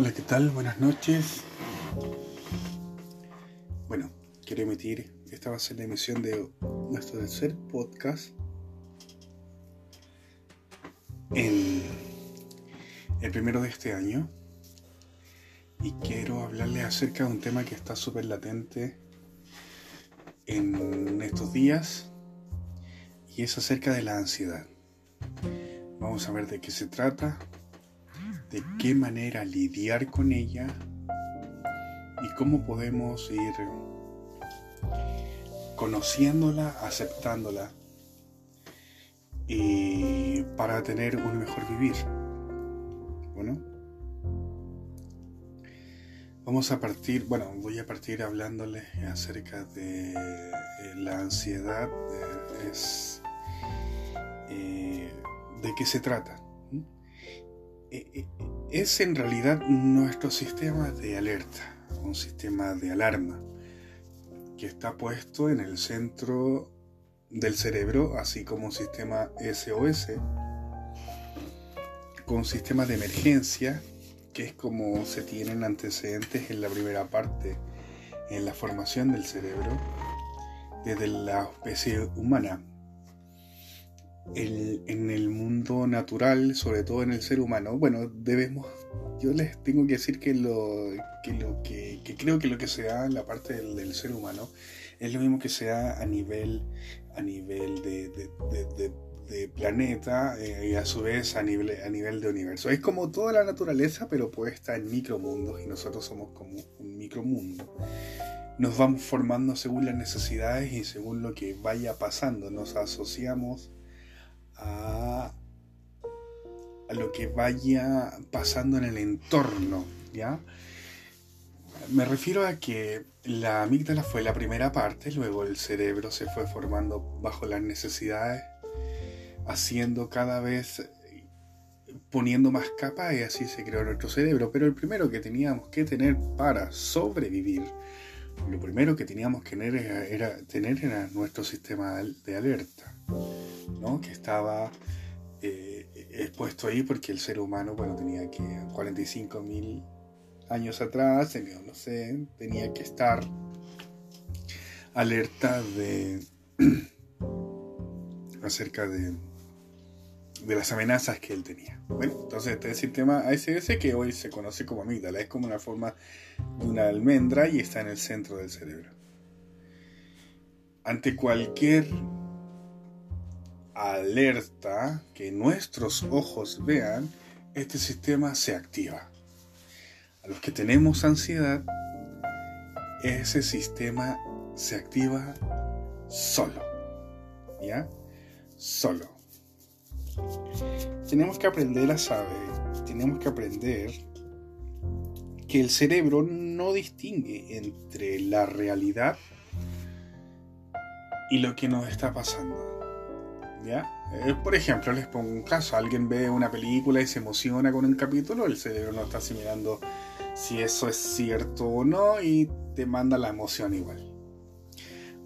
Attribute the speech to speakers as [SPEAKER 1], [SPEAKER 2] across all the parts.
[SPEAKER 1] Hola, ¿qué tal? Buenas noches. Bueno, quiero emitir, esta va a ser la emisión de nuestro tercer podcast en el primero de este año y quiero hablarles acerca de un tema que está súper latente en estos días y es acerca de la ansiedad. Vamos a ver de qué se trata, de qué manera lidiar con ella y cómo podemos ir conociéndola, aceptándola y para tener un mejor vivir. Bueno, vamos a partir, bueno, voy a partir hablándoles acerca de la ansiedad, es, eh, de qué se trata. Eh, eh, es en realidad nuestro sistema de alerta, un sistema de alarma que está puesto en el centro del cerebro, así como un sistema SOS, con un sistema de emergencia, que es como se tienen antecedentes en la primera parte, en la formación del cerebro, desde la especie humana en el mundo natural, sobre todo en el ser humano, bueno, debemos, yo les tengo que decir que lo que, lo que, creo que lo que se da en la parte del, ser humano es lo mismo que se da a nivel, a nivel de, planeta eh, y a su vez a nivel, a nivel de universo. Es como toda la naturaleza, pero puesta en micromundos y nosotros somos como un micromundo nos vamos formando según las necesidades y según lo que vaya pasando. Nos asociamos a, lo que vaya pasando en el entorno, ¿ya? Me refiero a que la amígdala fue la primera parte, luego el cerebro se fue formando bajo las necesidades, haciendo cada vez, poniendo más capas y así se creó nuestro cerebro. Pero el primero que teníamos que tener para sobrevivir, lo primero que teníamos que tener era, tener nuestro sistema de alerta que estaba eh, expuesto ahí porque el ser humano, bueno, tenía que 45 mil años atrás, no sé, tenía que estar alerta de acerca de, de las amenazas que él tenía. Bueno, entonces este sistema ASS que hoy se conoce como amígdala, es como una forma de una almendra y está en el centro del cerebro. Ante cualquier alerta que nuestros ojos vean, este sistema se activa. A los que tenemos ansiedad, ese sistema se activa solo. ¿Ya? Solo. Tenemos que aprender a saber, tenemos que aprender que el cerebro no distingue entre la realidad y lo que nos está pasando. ¿Ya? Eh, por ejemplo, les pongo un caso, alguien ve una película y se emociona con un capítulo, el cerebro no está asimilando si eso es cierto o no y te manda la emoción igual.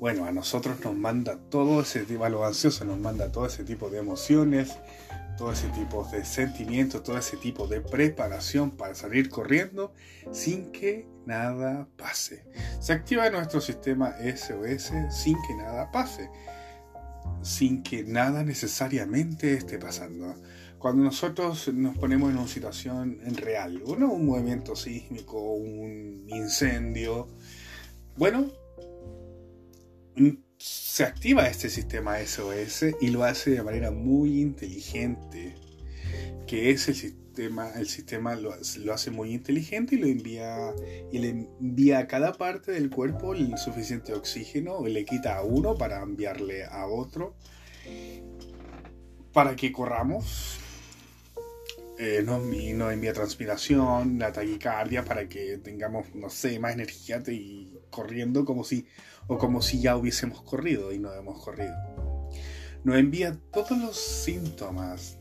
[SPEAKER 1] Bueno, a nosotros nos manda todo ese tipo, a los ansiosos nos manda todo ese tipo de emociones, todo ese tipo de sentimientos, todo ese tipo de preparación para salir corriendo sin que nada pase. Se activa nuestro sistema SOS sin que nada pase sin que nada necesariamente esté pasando. Cuando nosotros nos ponemos en una situación real, ¿no? un movimiento sísmico, un incendio, bueno, se activa este sistema SOS y lo hace de manera muy inteligente, que es el sistema el sistema lo, hace muy inteligente y lo envía y le envía a cada parte del cuerpo el suficiente oxígeno, y le quita a uno para enviarle a otro, para que corramos. Eh, nos, envía transpiración, la taquicardia para que tengamos, no sé, más energía y corriendo como si, o como si ya hubiésemos corrido y no hemos corrido. Nos envía todos los síntomas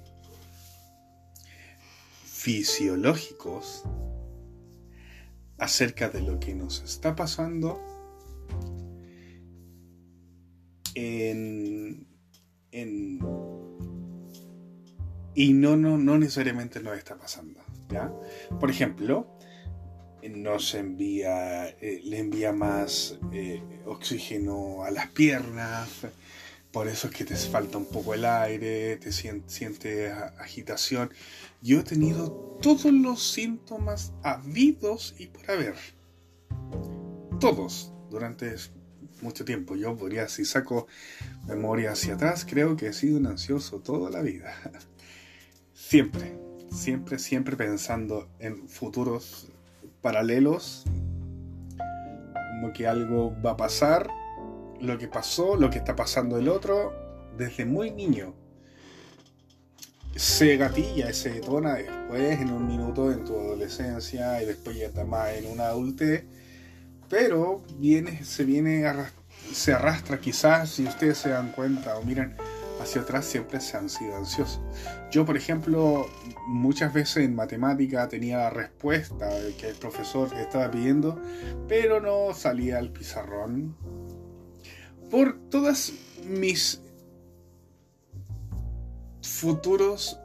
[SPEAKER 1] fisiológicos acerca de lo que nos está pasando en, y no, no, no necesariamente nos está pasando. ¿ya? Por ejemplo, nos envía, eh, le envía más eh, oxígeno a las piernas, por eso es que te falta un poco el aire, te sientes agitación. Yo he tenido todos los síntomas habidos y por haber. Todos, durante mucho tiempo. Yo podría, si saco memoria hacia atrás, creo que he sido un ansioso toda la vida. Siempre, siempre, siempre pensando en futuros paralelos, como que algo va a pasar, lo que pasó, lo que está pasando el otro, desde muy niño. Se gatilla, se detona después, en un minuto en tu adolescencia y después ya está más en una adultez, pero viene, se viene se arrastra quizás, si ustedes se dan cuenta o miran hacia atrás siempre se han sido ansiosos. Yo, por ejemplo, muchas veces en matemática tenía la respuesta que el profesor estaba pidiendo, pero no salía al pizarrón. Por todas mis futuros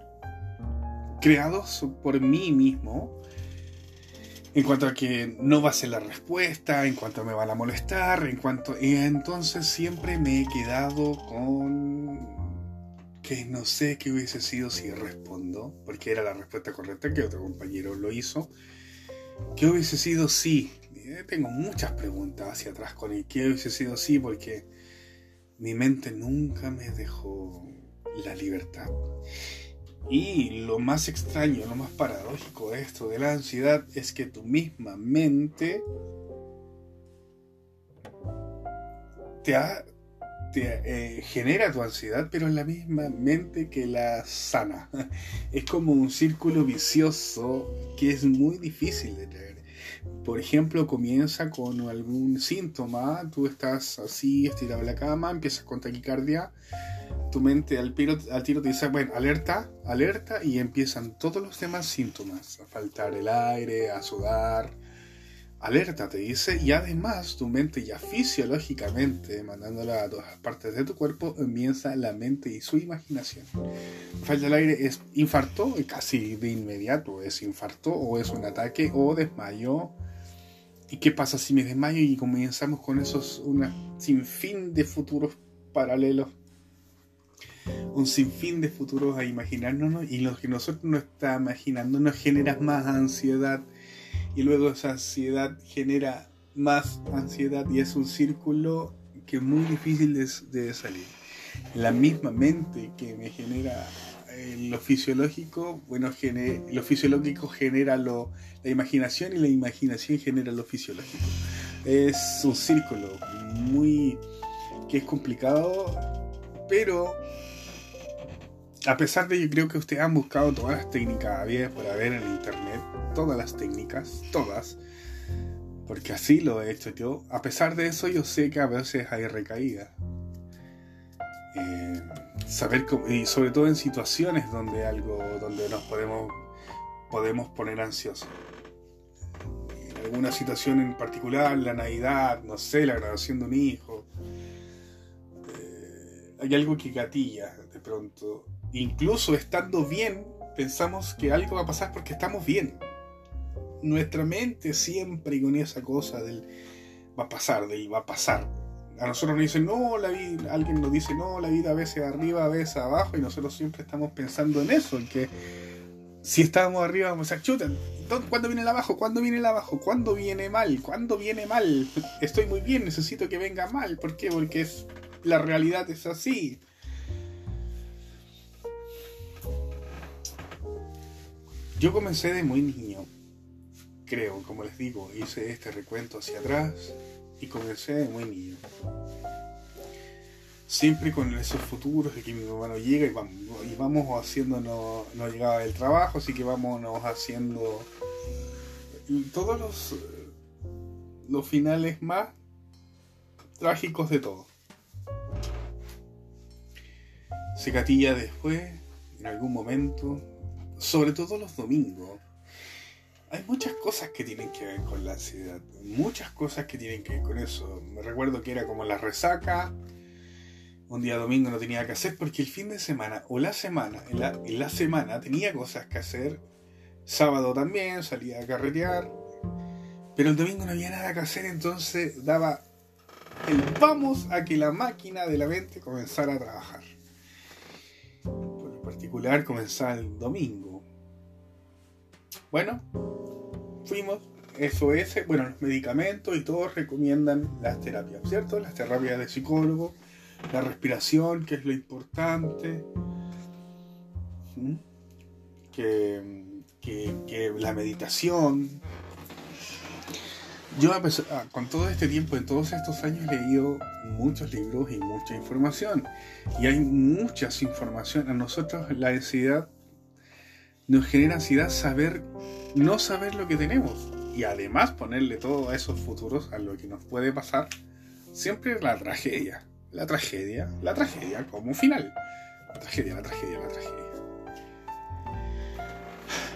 [SPEAKER 1] creados por mí mismo, en cuanto a que no va a ser la respuesta, en cuanto me van a molestar, en cuanto... Entonces siempre me he quedado con que no sé qué hubiese sido si respondo, porque era la respuesta correcta que otro compañero lo hizo. ¿Qué hubiese sido si? Eh, tengo muchas preguntas hacia atrás con él. ¿Qué hubiese sido si? Porque mi mente nunca me dejó la libertad. Y lo más extraño, lo más paradójico de esto de la ansiedad es que tu misma mente te ha eh, genera tu ansiedad, pero en la misma mente que la sana. Es como un círculo vicioso que es muy difícil de tener. Por ejemplo, comienza con algún síntoma, tú estás así, estirado en la cama, empiezas con taquicardia, tu mente al, al tiro te dice, bueno, alerta, alerta, y empiezan todos los demás síntomas, a faltar el aire, a sudar, alerta, te dice, y además tu mente ya fisiológicamente, mandándola a todas partes de tu cuerpo, comienza la mente y su imaginación. Falta el aire es infarto, casi de inmediato, es infarto o es un ataque o desmayo. ¿Y qué pasa si me desmayo y comenzamos con esos, una sinfín de futuros paralelos? Un sinfín de futuros a imaginarnos y lo que nosotros nos está imaginando nos genera más ansiedad, y luego esa ansiedad genera más ansiedad y es un círculo que es muy difícil de, salir. La misma mente que me genera eh, lo fisiológico, bueno, lo fisiológico genera lo, la imaginación y la imaginación genera lo fisiológico. Es un círculo muy que es complicado, pero a pesar de yo creo que ustedes han buscado todas las técnicas había por haber en internet, todas las técnicas, todas, porque así lo he hecho yo. A pesar de eso, yo sé que a veces hay recaída. Eh, saber y sobre todo en situaciones donde algo, donde nos podemos, podemos poner ansiosos. En alguna situación en particular, la Navidad, no sé, la graduación de un hijo. Eh, hay algo que gatilla de pronto incluso estando bien, pensamos que algo va a pasar porque estamos bien. Nuestra mente siempre con esa cosa del va a pasar, del va a pasar. A nosotros nos dicen, no, la vida, alguien nos dice, no, la vida a veces arriba, a veces abajo, y nosotros siempre estamos pensando en eso, en que si estábamos arriba vamos a chutar. ¿Cuándo viene el abajo? ¿Cuándo viene el abajo? ¿Cuándo viene mal? ¿Cuándo viene mal? Estoy muy bien, necesito que venga mal. ¿Por qué? Porque es, la realidad es así. Yo comencé de muy niño, creo, como les digo, hice este recuento hacia atrás y comencé de muy niño. Siempre con esos futuros de que mi mamá no llega y vamos, y vamos haciendo, no, llegaba el trabajo, así que vamos haciendo todos los, los finales más trágicos de todo. Se catilla después, en algún momento, sobre todo los domingos, hay muchas cosas que tienen que ver con la ansiedad, muchas cosas que tienen que ver con eso. Me recuerdo que era como la resaca, un día domingo no tenía que hacer porque el fin de semana o la semana, en la, semana tenía cosas que hacer, sábado también salía a carretear Pero el domingo no había nada que hacer, entonces daba el vamos a que la máquina de la mente comenzara a trabajar. Por particular comenzaba el domingo. Bueno, fuimos, eso es, bueno, los medicamentos y todos recomiendan las terapias, ¿cierto? Las terapias de psicólogo, la respiración, que es lo importante, que, la meditación, yo ah, con todo este tiempo, en todos estos años, he leído muchos libros y mucha información. Y hay muchas información. A nosotros la ansiedad nos genera ansiedad saber, no saber lo que tenemos. Y además ponerle todo a esos futuros, a lo que nos puede pasar, siempre la tragedia. La tragedia, la tragedia como final. La tragedia, la tragedia, la tragedia.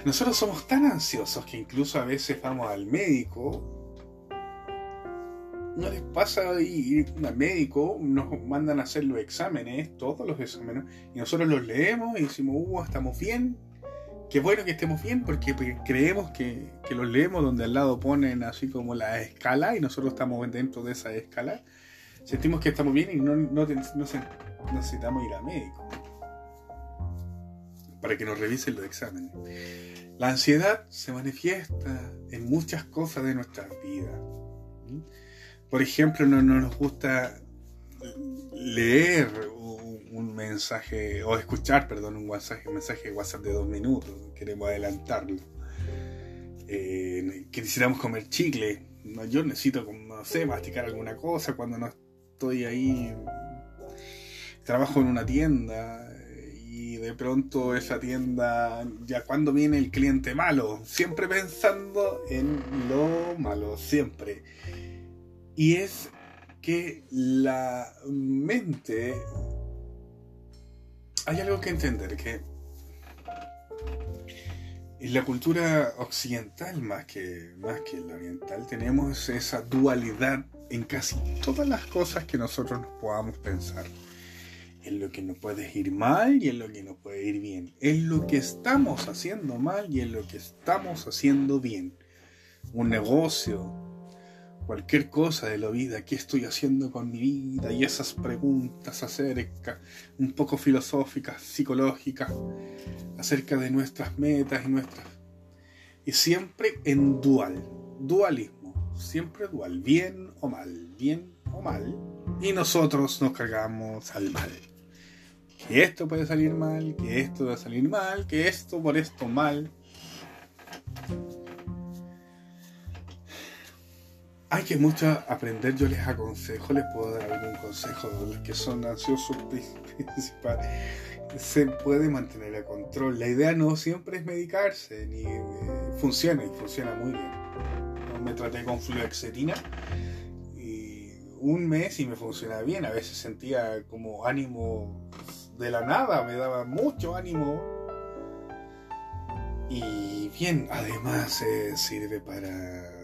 [SPEAKER 1] Nosotros somos tan ansiosos que incluso a veces vamos al médico no les pasa ir al médico, nos mandan a hacer los exámenes, todos los exámenes, y nosotros los leemos y decimos, uh, estamos bien. Qué bueno que estemos bien porque creemos que, los leemos donde al lado ponen así como la escala y nosotros estamos dentro de esa escala. Sentimos que estamos bien y no, necesitamos ir al médico para que nos revisen los exámenes. La ansiedad se manifiesta en muchas cosas de nuestra vida por ejemplo, no, nos gusta leer un, mensaje, o escuchar, perdón, un mensaje, un mensaje de WhatsApp de dos minutos, queremos adelantarlo. Eh, quisiéramos comer chicle, yo necesito, no sé, masticar alguna cosa cuando no estoy ahí. Trabajo en una tienda y de pronto esa tienda, ya cuando viene el cliente malo, siempre pensando en lo malo, siempre y es que la mente... Hay algo que entender, que en la cultura occidental más que, más que la oriental tenemos esa dualidad en casi todas las cosas que nosotros nos podamos pensar. En lo que nos puede ir mal y en lo que nos puede ir bien. En lo que estamos haciendo mal y en lo que estamos haciendo bien. Un negocio, cualquier cosa de la vida, qué estoy haciendo con mi vida y esas preguntas acerca, un poco filosóficas, psicológicas, acerca de nuestras metas y nuestras... Y siempre en dual, dualismo, siempre dual, bien o mal, bien o mal, y nosotros nos cargamos al mal. Que esto puede salir mal, que esto va a salir mal, que esto por esto mal. Hay que mucho aprender, yo les aconsejo, les puedo dar algún consejo de los que son ansiosos principales. Se puede mantener el control. La idea no siempre es medicarse, ni eh, funciona y funciona muy bien. me traté con fluoxetina y un mes y me funcionaba bien. A veces sentía como ánimo de la nada, me daba mucho ánimo. Y bien, además eh, sirve para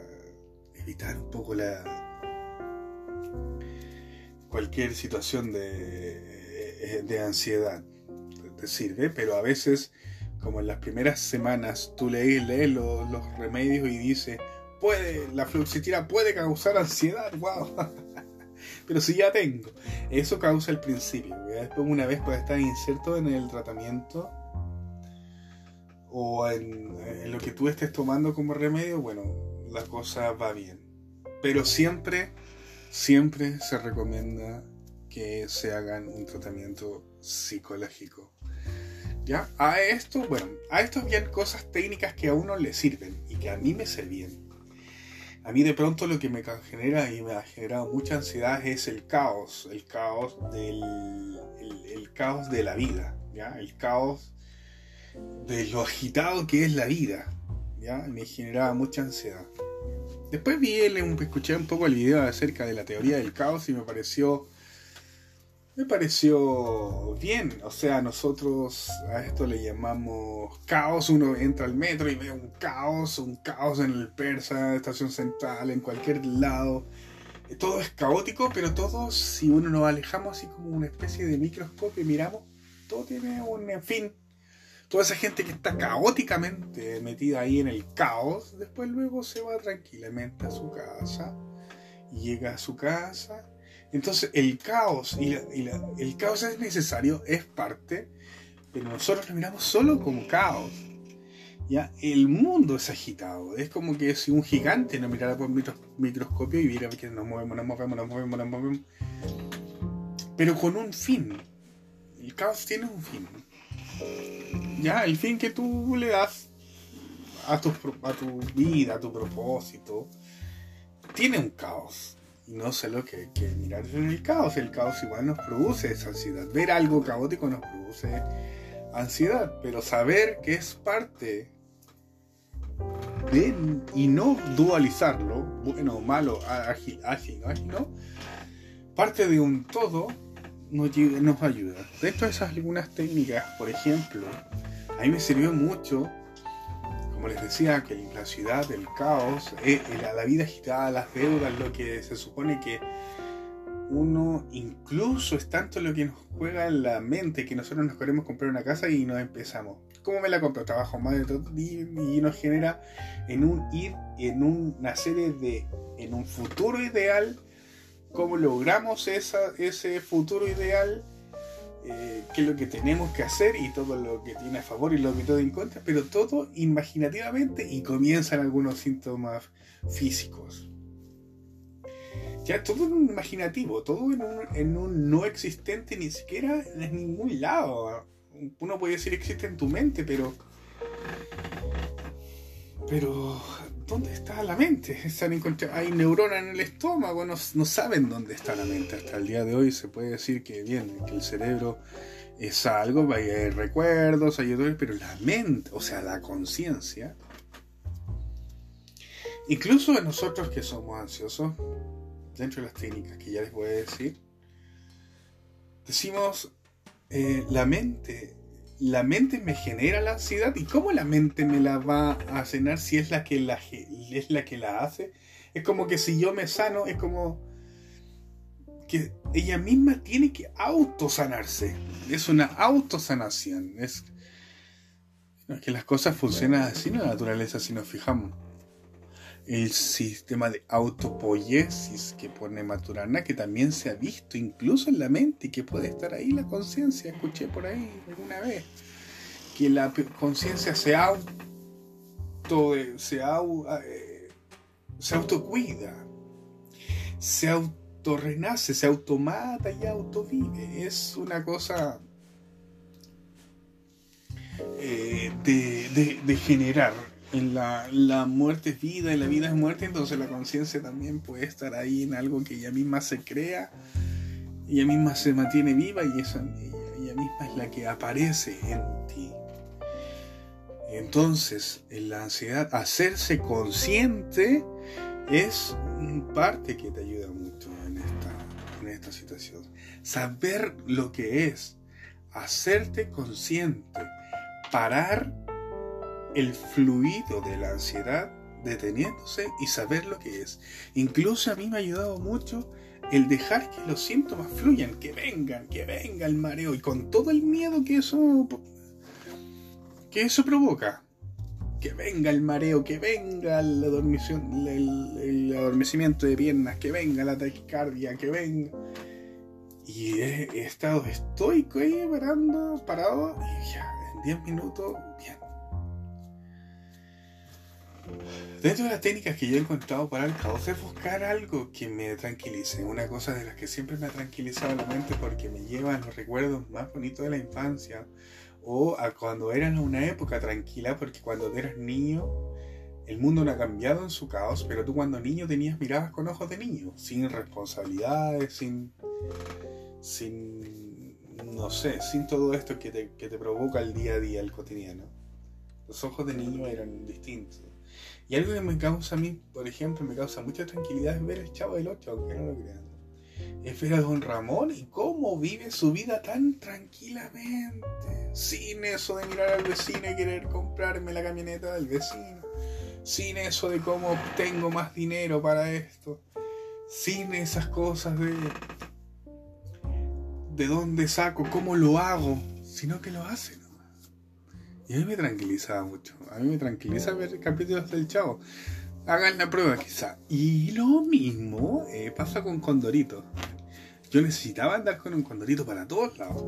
[SPEAKER 1] evitar un poco la cualquier situación de, de ansiedad te sirve, pero a veces, como en las primeras semanas, tú lees, lees los, remedios y dices, puede, la fluoxetina puede causar ansiedad, wow. pero si ya tengo, eso causa el principio. Después, una vez puede estar inserto en el tratamiento o en, en, lo que tú estés tomando como remedio, bueno, la cosa va bien. Pero siempre, siempre se recomienda que se hagan un tratamiento psicológico. ¿Ya? A esto, bueno, a esto bien cosas técnicas que a uno le sirven y que a mí me servían. A mí de pronto lo que me genera y me ha generado mucha ansiedad es el caos, el caos del el, caos de la vida, ¿ya? El caos de lo agitado que es la vida, Me generaba mucha ansiedad. Después vi, escuché un poco el video acerca de la teoría del caos y me pareció. Me pareció bien. O sea, nosotros a esto le llamamos caos. Uno entra al metro y ve un caos, un caos en el Persa, estación central, en cualquier lado. Todo es caótico, pero todo, si uno nos alejamos así como una especie de microscopio y miramos, todo tiene un fin. Toda esa gente que está caóticamente metida ahí en el caos, después luego se va tranquilamente a su casa, llega a su casa. Entonces el caos y, el caos es necesario, es parte, pero nosotros lo miramos solo como caos. ¿ya? El mundo es agitado, es como que si un gigante nos mirara por microscopio y viera que nos movemos, nos movemos, nos movemos, nos movemos, pero con un fin. El caos tiene un fin ya, el fin que tú le das a tu, vida, a tu propósito, tiene un caos. No sé lo que que mirar en el caos. El caos igual nos produce esa ansiedad. Ver algo caótico nos produce ansiedad. Pero saber que es parte de, y no dualizarlo, bueno, malo, ágil, ágil, ágil, ¿no? Parte de un todo nos, ayuda. Dentro de esas algunas técnicas, por ejemplo, a mí me sirvió mucho, como les decía, que la ciudad, el caos, eh, la vida agitada, las deudas, lo que se supone que uno incluso es tanto lo que nos juega en la mente que nosotros nos queremos comprar una casa y nos empezamos. ¿Cómo me la compro? Trabajo más de todo y, y nos genera en un ir, en una serie de, en un futuro ideal cómo logramos ese futuro ideal, eh, qué es lo que tenemos que hacer y todo lo que tiene a favor y lo que todo en contra, pero todo imaginativamente y comienzan algunos síntomas físicos. Ya todo en un imaginativo, todo en un, en un no existente ni siquiera en ningún lado. Uno puede decir existe en tu mente, pero pero ¿dónde está la mente? hay neuronas en el estómago, no, saben dónde está la mente. Hasta el día de hoy se puede decir que bien, que el cerebro es algo, hay recuerdos, hay pero la mente, o sea, la conciencia, incluso nosotros que somos ansiosos, dentro de las técnicas que ya les voy a decir, decimos, eh, la mente la mente me genera la ansiedad y cómo la mente me la va a cenar si es la que la, es la, que la hace. Es como que si yo me sano, es como que ella misma tiene que autosanarse. Es una autosanación. Es, es que las cosas funcionan así en la naturaleza si nos fijamos. El sistema de autopoiesis que pone Maturana, que también se ha visto incluso en la mente y que puede estar ahí la conciencia. Escuché por ahí alguna vez que la conciencia se auto se, eh, se autocuida, se autorrenace, se automata y autovive. Es una cosa eh, de generar en la, muerte es vida y la vida es muerte, entonces la conciencia también puede estar ahí en algo que ella misma se crea, ella misma se mantiene viva y esa, ella, misma es la que aparece en ti. Entonces, en la ansiedad, hacerse consciente es parte que te ayuda mucho en esta, en esta situación. Saber lo que es, hacerte consciente, parar el fluido de la ansiedad deteniéndose y saber lo que es. Incluso a mí me ha ayudado mucho el dejar que los síntomas fluyan, que vengan, que venga el mareo y con todo el miedo que eso que eso provoca. Que venga el mareo, que venga el, el, adormecimiento de piernas, que venga la taquicardia, que venga. Y he, estado estoico ahí parando, parado, y ya, en 10 minutos, bien Dentro de las técnicas que yo he encontrado para el caos es buscar algo que me tranquilice. Una cosa de las que siempre me ha tranquilizado la mente porque me lleva a los recuerdos más bonitos de la infancia o a cuando eras una época tranquila porque cuando eras niño el mundo no ha cambiado en su caos, pero tú cuando niño tenías miradas con ojos de niño, sin responsabilidades, sin, sin, no sé, sin todo esto que te, que te provoca el día a día, el cotidiano. Los ojos de niño eran distintos. Y algo que me causa a mí, por ejemplo, me causa mucha tranquilidad es ver el Chavo del 8, aunque no lo crean. Es ver a Don Ramón y cómo vive su vida tan tranquilamente. Sin eso de mirar al vecino y querer comprarme la camioneta del vecino. Sin eso de cómo obtengo más dinero para esto. Sin esas cosas de. de dónde saco, cómo lo hago. Sino que lo hace. Y a mí me tranquilizaba mucho. A mí me tranquiliza ver capítulos del Chavo. Hagan la prueba quizá. Y lo mismo eh, pasa con Condorito. Yo necesitaba andar con un Condorito para todos lados.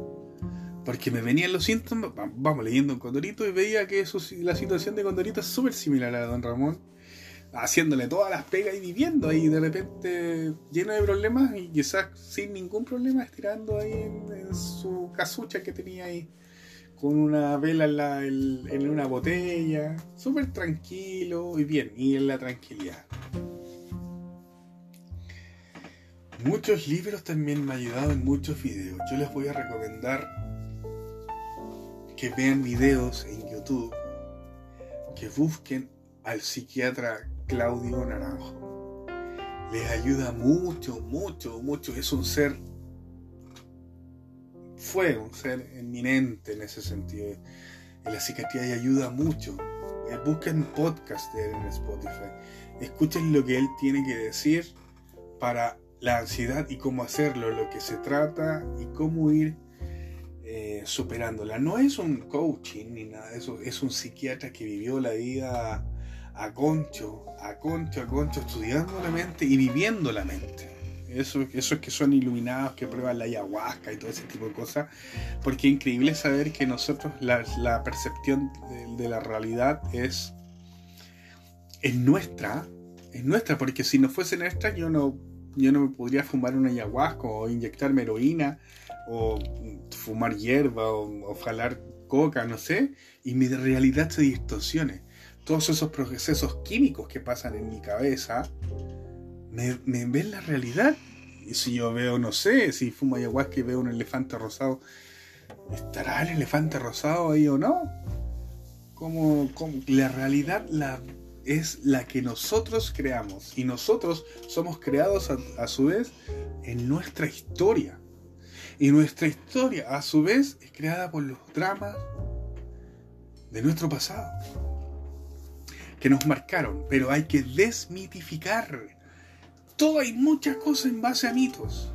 [SPEAKER 1] Porque me venían los síntomas, vamos leyendo un Condorito y veía que la situación de Condorito es súper similar a la de Don Ramón haciéndole todas las pegas y viviendo ahí de repente lleno de problemas y quizás sin ningún problema estirando ahí en, su casucha que tenía ahí con una vela en, en una botella, súper tranquilo y bien, y en la tranquilidad. Muchos libros también me han ayudado en muchos videos. Yo les voy a recomendar que vean videos en YouTube, que busquen al psiquiatra Claudio Naranjo. Les ayuda mucho, mucho, mucho. Es un ser, fue un ser eminente en ese sentido. En la psiquiatría ayuda mucho. Eh, busquen podcast de él en Spotify. Escuchen lo que él tiene que decir para la ansiedad y cómo hacerlo, lo que se trata y cómo ir eh, superándola. No es un coaching ni nada de eso, es un psiquiatra que vivió la vida a concho, a concho, a concho, estudiando la mente y viviendo la mente. Eso, eso es que son iluminados, que prueban la ayahuasca y todo ese tipo de cosas. Porque es increíble saber que nosotros la, percepción de, la realidad es, es nuestra. Es nuestra, porque si no fuese nuestra, yo no, yo no me podría fumar una ayahuasca o inyectarme heroína o fumar hierba o, o jalar coca, no sé, y mi realidad se distorsione todos esos procesos químicos que pasan en mi cabeza, me, ven la realidad. Y si yo veo, no sé, si fumo ayahuasca y veo un elefante rosado, ¿estará el elefante rosado ahí o no? Como, la realidad es la que nosotros creamos y nosotros somos creados a su vez en nuestra historia. Y nuestra historia a su vez es creada por los dramas de nuestro pasado que nos marcaron, pero hay que desmitificar. Todo hay muchas cosas en base a mitos.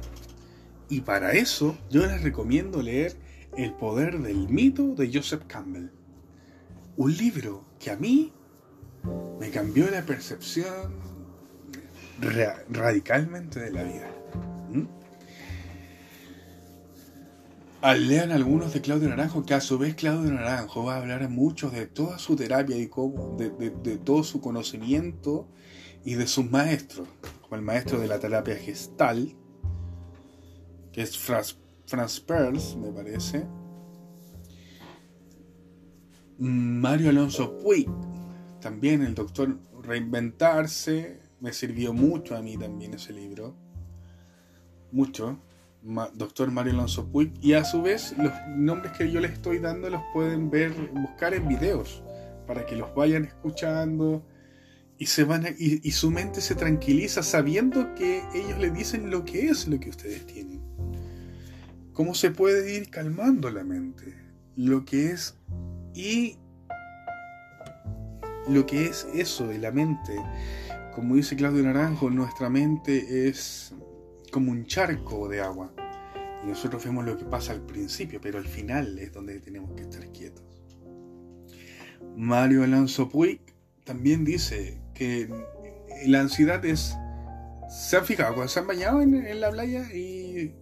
[SPEAKER 1] Y para eso yo les recomiendo leer El poder del mito de Joseph Campbell. Un libro que a mí me cambió la percepción radicalmente de la vida. lean algunos de Claudio Naranjo, que a su vez Claudio Naranjo va a hablar mucho de toda su terapia y de, todo su conocimiento y de sus maestros, como el maestro de la terapia gestal, que es Franz, Franz Perls, me parece. Mario Alonso Puig, también el doctor Reinventarse, me sirvió mucho a mí también ese libro, mucho doctor Mario Alonso Puig y a su vez los nombres que yo les estoy dando los pueden ver buscar en videos para que los vayan escuchando y se van y, su mente se tranquiliza sabiendo que ellos le dicen lo que es lo que ustedes tienen cómo se puede ir calmando la mente lo que es y lo que es eso de la mente como dice Claudio Naranjo nuestra mente es como un charco de agua. Y nosotros vemos lo que pasa al principio, pero al final es donde tenemos que estar quietos. Mario Alonso Puig también dice que la ansiedad es... ¿Se han fijado cuando se han bañado en, la playa y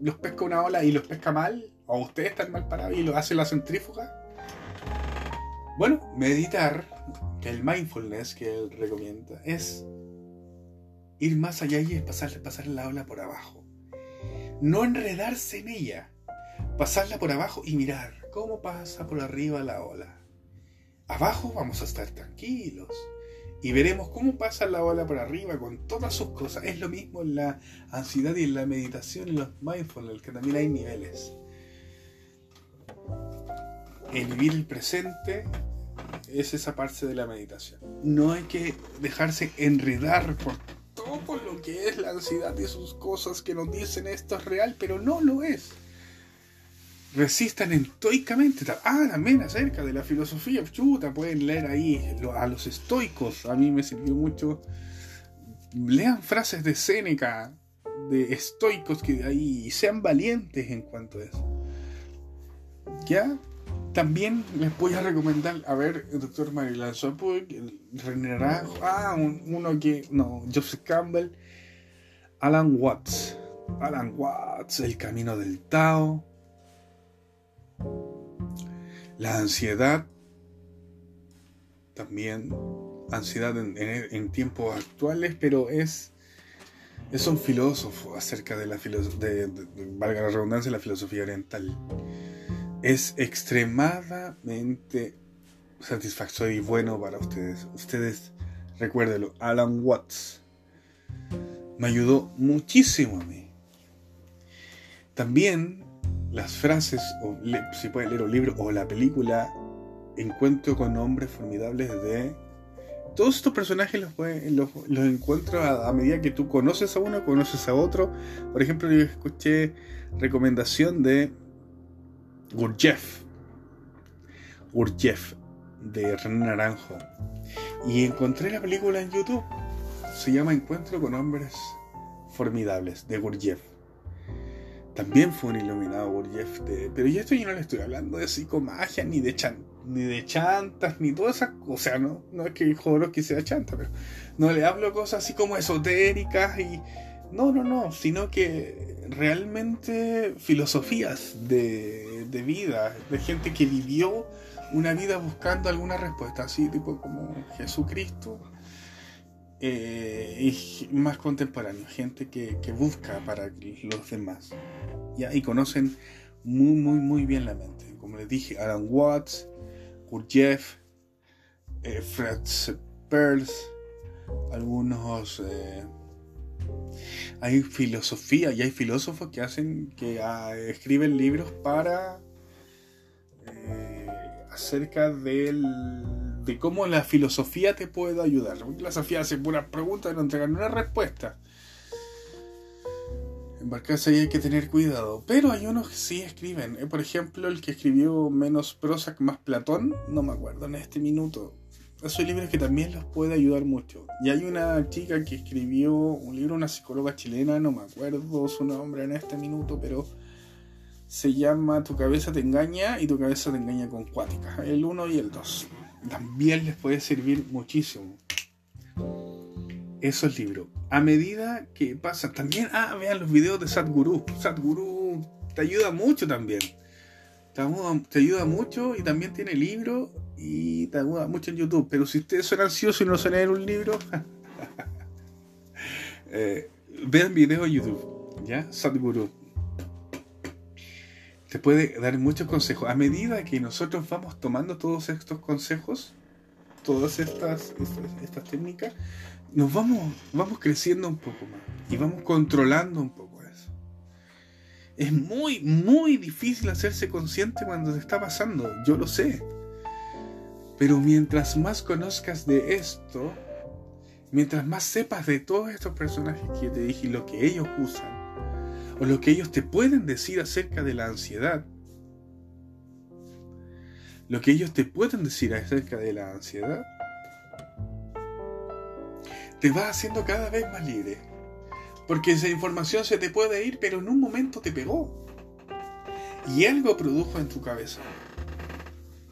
[SPEAKER 1] los pesca una ola y los pesca mal? ¿O ustedes están mal parados y lo hace la centrífuga? Bueno, meditar, que el mindfulness que él recomienda, es ir más allá y es pasar, pasar la ola por abajo. No enredarse en ella. Pasarla por abajo y mirar cómo pasa por arriba la ola. Abajo vamos a estar tranquilos y veremos cómo pasa la ola por arriba con todas sus cosas. Es lo mismo en la ansiedad y en la meditación y los mindfulness, que también hay niveles. El vivir el presente es esa parte de la meditación. No hay que dejarse enredar por todo lo que es la ansiedad y sus cosas que nos dicen esto es real, pero no lo es. Resistan estoicamente. Ah, también acerca de la filosofía, chuta, pueden leer ahí a los estoicos. A mí me sirvió mucho. Lean frases de Séneca, de estoicos que ahí, sean valientes en cuanto a eso. ¿Ya? También les voy a recomendar, a ver, el doctor Marilyn Sopwell, René Naranjo, ah, uno que, no, Joseph Campbell, Alan Watts, Alan Watts, El Camino del Tao, la ansiedad, también ansiedad en, tiempos actuales, pero es, es un filósofo acerca de la filosofía, valga la redundancia, la filosofía oriental. Es extremadamente satisfactorio y bueno para ustedes. Ustedes, recuérdenlo, Alan Watts me ayudó muchísimo a mí. También las frases, o si pueden leer un libro o la película Encuentro con hombres formidables de... Todos estos personajes los, los, los encuentro a, medida que tú conoces a uno, conoces a otro. Por ejemplo, yo escuché recomendación de Gurdjieff. Gurdjieff, de René Naranjo. Y encontré la película en YouTube. Se llama Encuentro con hombres formidables, de Gurdjieff también fue un iluminado Gurdjieff. pero yo esto yo no le estoy hablando de psicomagia, ni de, chan, ni de chantas, ni todas esas cosas. O sea, no, no es que que sea chanta, pero no le hablo cosas así como esotéricas y. No, no, no, sino que realmente filosofías de, de vida, de gente que vivió una vida buscando alguna respuesta, así tipo como Jesucristo eh, y más contemporáneo, gente que, busca para los demás. Y conocen muy, muy, muy bien la mente. Como les dije, Alan Watts, Gurdjieff, eh, Fred Pearls, algunos... Eh, hay filosofía y hay filósofos que hacen, que ah, escriben libros para... acerca del de cómo la filosofía te puede ayudar. la filosofía hace puras preguntas y no entregan una respuesta. Embarcarse ahí hay que tener cuidado. Pero hay unos que sí escriben. Eh, por ejemplo, el que escribió menos Prozac más Platón, no me acuerdo en este minuto. Esos libros que también los puede ayudar mucho. Y hay una chica que escribió un libro, una psicóloga chilena, no me acuerdo su nombre en este minuto, pero se llama Tu cabeza te engaña y tu cabeza te engaña con cuática. El 1 y el 2 también les puede servir muchísimo. Esos libros. A medida que pasa, también, ah, vean los videos de Sadhguru. Sadhguru te ayuda mucho también. Te ayuda, mucho y también tiene libros y te ayuda mucho en YouTube. Pero si ustedes son ansiosos y no saben leer un libro, eh, vean videos en YouTube. ¿Ya? Sadhguru te puede dar muchos consejos. A medida que nosotros vamos tomando todos estos consejos, todas estas, estas, técnicas, nos vamos, vamos creciendo un poco más y vamos controlando un poco eso. Es muy, muy difícil hacerse consciente cuando te está pasando, yo lo sé. Pero mientras más conozcas de esto, mientras más sepas de todos estos personajes que te dije y lo que ellos usan, o lo que ellos te pueden decir acerca de la ansiedad, lo que ellos te pueden decir acerca de la ansiedad, te va haciendo cada vez más libre. Porque esa información se te puede ir, pero en un momento te pegó. Y algo produjo en tu cabeza.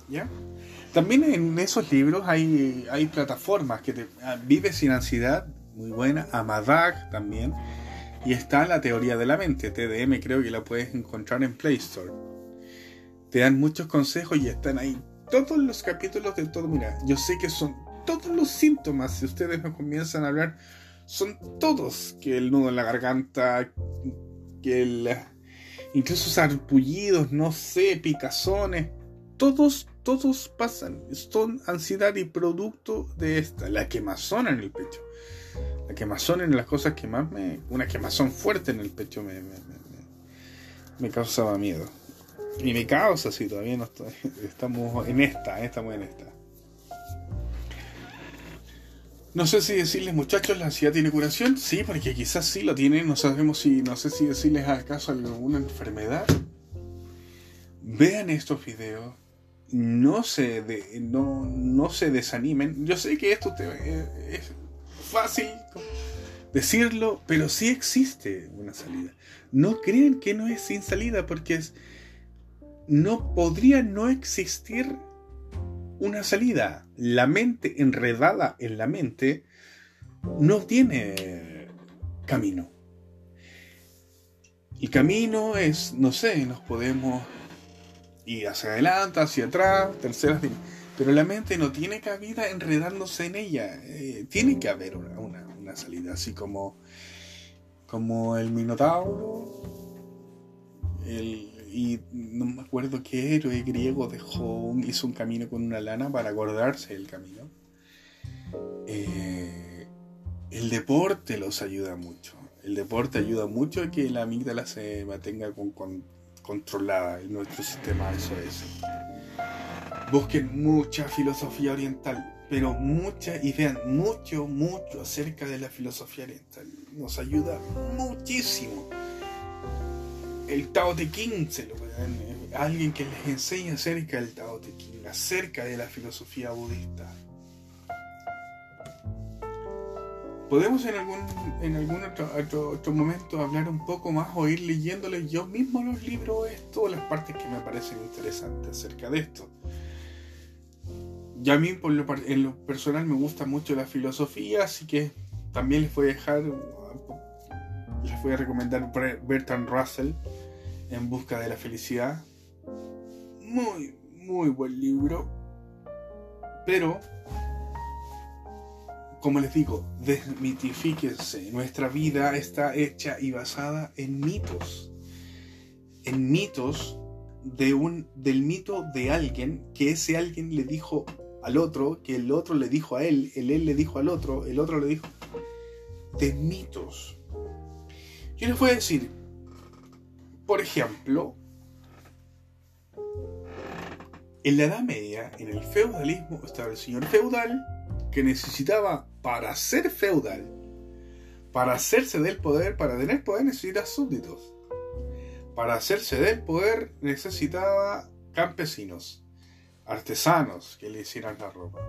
[SPEAKER 1] ¿Ya? También en esos libros hay, hay plataformas que te... Ah, Vive sin ansiedad, muy buena. Amadag también y está la teoría de la mente, TDM creo que la puedes encontrar en Play Store. Te dan muchos consejos y están ahí todos los capítulos de todo. Mira, yo sé que son todos los síntomas, si ustedes me comienzan a hablar, son todos. Que el nudo en la garganta, que el... Incluso sarpullidos, no sé, picazones. Todos, todos pasan. Son ansiedad y producto de esta. La quemazón en el pecho la quemazón en las cosas que más me. Una quemazón fuerte en el pecho me, me, causaba miedo. Y me causa, sí, todavía no estoy, estamos en esta, estamos en esta. No sé si decirles, muchachos, la ansiedad tiene curación. Sí, porque quizás sí lo tiene. No sabemos si, no sé si decirles acaso alguna enfermedad. Vean estos videos. No se, de, no, no se desanimen. Yo sé que esto te, eh, es, fácil decirlo, pero sí existe una salida. No creen que no es sin salida porque no podría no existir una salida. La mente enredada en la mente no tiene camino. El camino es, no sé, nos podemos ir hacia adelante, hacia atrás, terceras pero la mente no tiene cabida enredándose en ella. Eh, tiene que haber una, salida, así como, como el Minotauro. y no me acuerdo qué héroe griego dejó, hizo un camino con una lana para acordarse del camino. Eh, el deporte los ayuda mucho. El deporte ayuda mucho a que la amígdala se mantenga controlada en nuestro sistema SOS. Busquen mucha filosofía oriental, pero mucha, y vean mucho, mucho acerca de la filosofía oriental. Nos ayuda muchísimo. El Tao Te Ching se lo eh, alguien que les enseñe acerca del Tao Te Ching, acerca de la filosofía budista. Podemos en algún, en algún otro, otro, momento hablar un poco más o ir leyéndoles yo mismo los libros, esto, las partes que me parecen interesantes acerca de esto. Ya a mí en lo personal me gusta mucho la filosofía, así que también les voy a dejar, les voy a recomendar Bertrand Russell, En Busca de la Felicidad. Muy, muy buen libro. Pero, como les digo, desmitifíquense. Nuestra vida está hecha y basada en mitos. En mitos de un, del mito de alguien que ese alguien le dijo al otro, que el otro le dijo a él, el él le dijo al otro, el otro le dijo, de mitos. Yo les voy a decir, por ejemplo, en la Edad Media, en el feudalismo, estaba el señor feudal que necesitaba, para ser feudal, para hacerse del poder, para tener poder necesitaba súbditos. Para hacerse del poder necesitaba campesinos artesanos que le hicieran la ropa.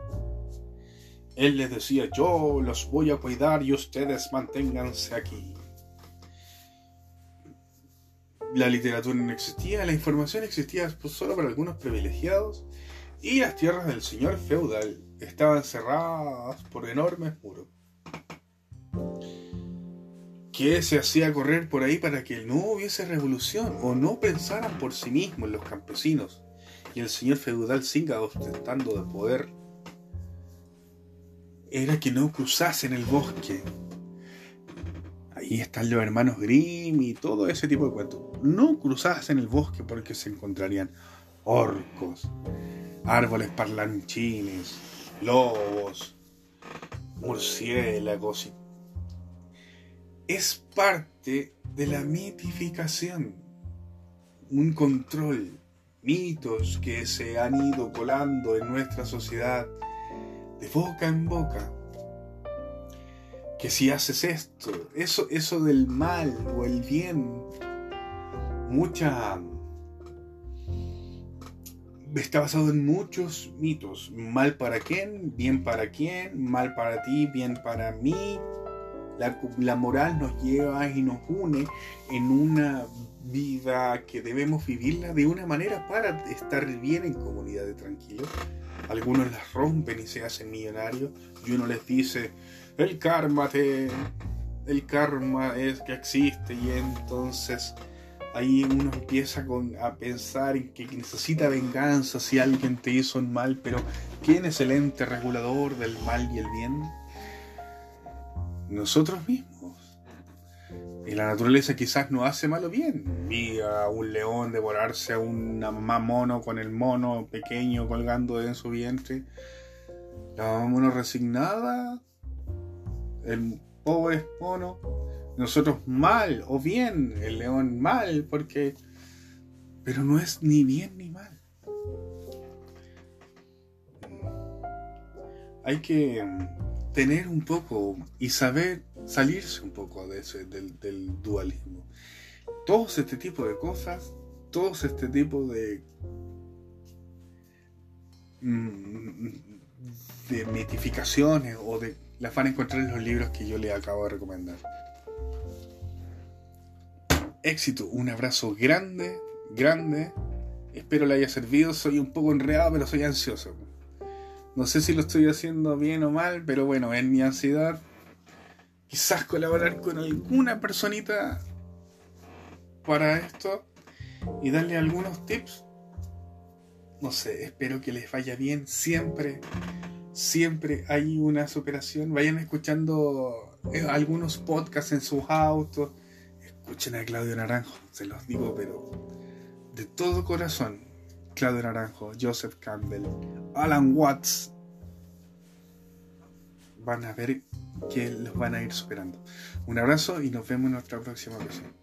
[SPEAKER 1] Él les decía, yo los voy a cuidar y ustedes manténganse aquí. La literatura no existía, la información existía pues, solo para algunos privilegiados y las tierras del señor feudal estaban cerradas por enormes muros. que se hacía correr por ahí para que no hubiese revolución o no pensaran por sí mismos los campesinos? Y el señor feudal siga ostentando de poder era que no cruzasen el bosque. Ahí están los hermanos Grimm y todo ese tipo de cuentos. No cruzasen el bosque porque se encontrarían orcos, árboles parlanchines, lobos, murciélagos. Es parte de la mitificación, un control mitos que se han ido colando en nuestra sociedad de boca en boca. Que si haces esto, eso, eso del mal o el bien, mucha... Está basado en muchos mitos. Mal para quién, bien para quién, mal para ti, bien para mí. La, moral nos lleva y nos une en una vida que debemos vivirla de una manera para estar bien en comunidad de tranquilos. Algunos las rompen y se hacen millonarios y uno les dice, el karma te... El karma es que existe y entonces ahí uno empieza a pensar en que necesita venganza si alguien te hizo un mal, pero ¿quién es el ente regulador del mal y el bien? Nosotros mismos. Y la naturaleza quizás no hace malo bien. Vi a un león devorarse a un mono con el mono pequeño colgando en su vientre. La mono resignada. El pobre mono. Nosotros mal o bien. El león mal porque... Pero no es ni bien ni mal. Hay que tener un poco y saber salirse un poco de ese, del, dualismo. Todos este tipo de cosas, todos este tipo de mm, de mitificaciones o de las van a encontrar en los libros que yo les acabo de recomendar. Éxito, un abrazo grande, grande. Espero le haya servido. Soy un poco enredado, pero soy ansioso. No sé si lo estoy haciendo bien o mal, pero bueno, en mi ansiedad, quizás colaborar con alguna personita para esto y darle algunos tips. No sé, espero que les vaya bien. Siempre, siempre hay una superación. Vayan escuchando eh, algunos podcasts en sus autos. Escuchen a Claudio Naranjo, se los digo, pero de todo corazón. Claudio Naranjo, Joseph Campbell, Alan Watts. Van a ver que los van a ir superando. Un abrazo y nos vemos en nuestra próxima ocasión.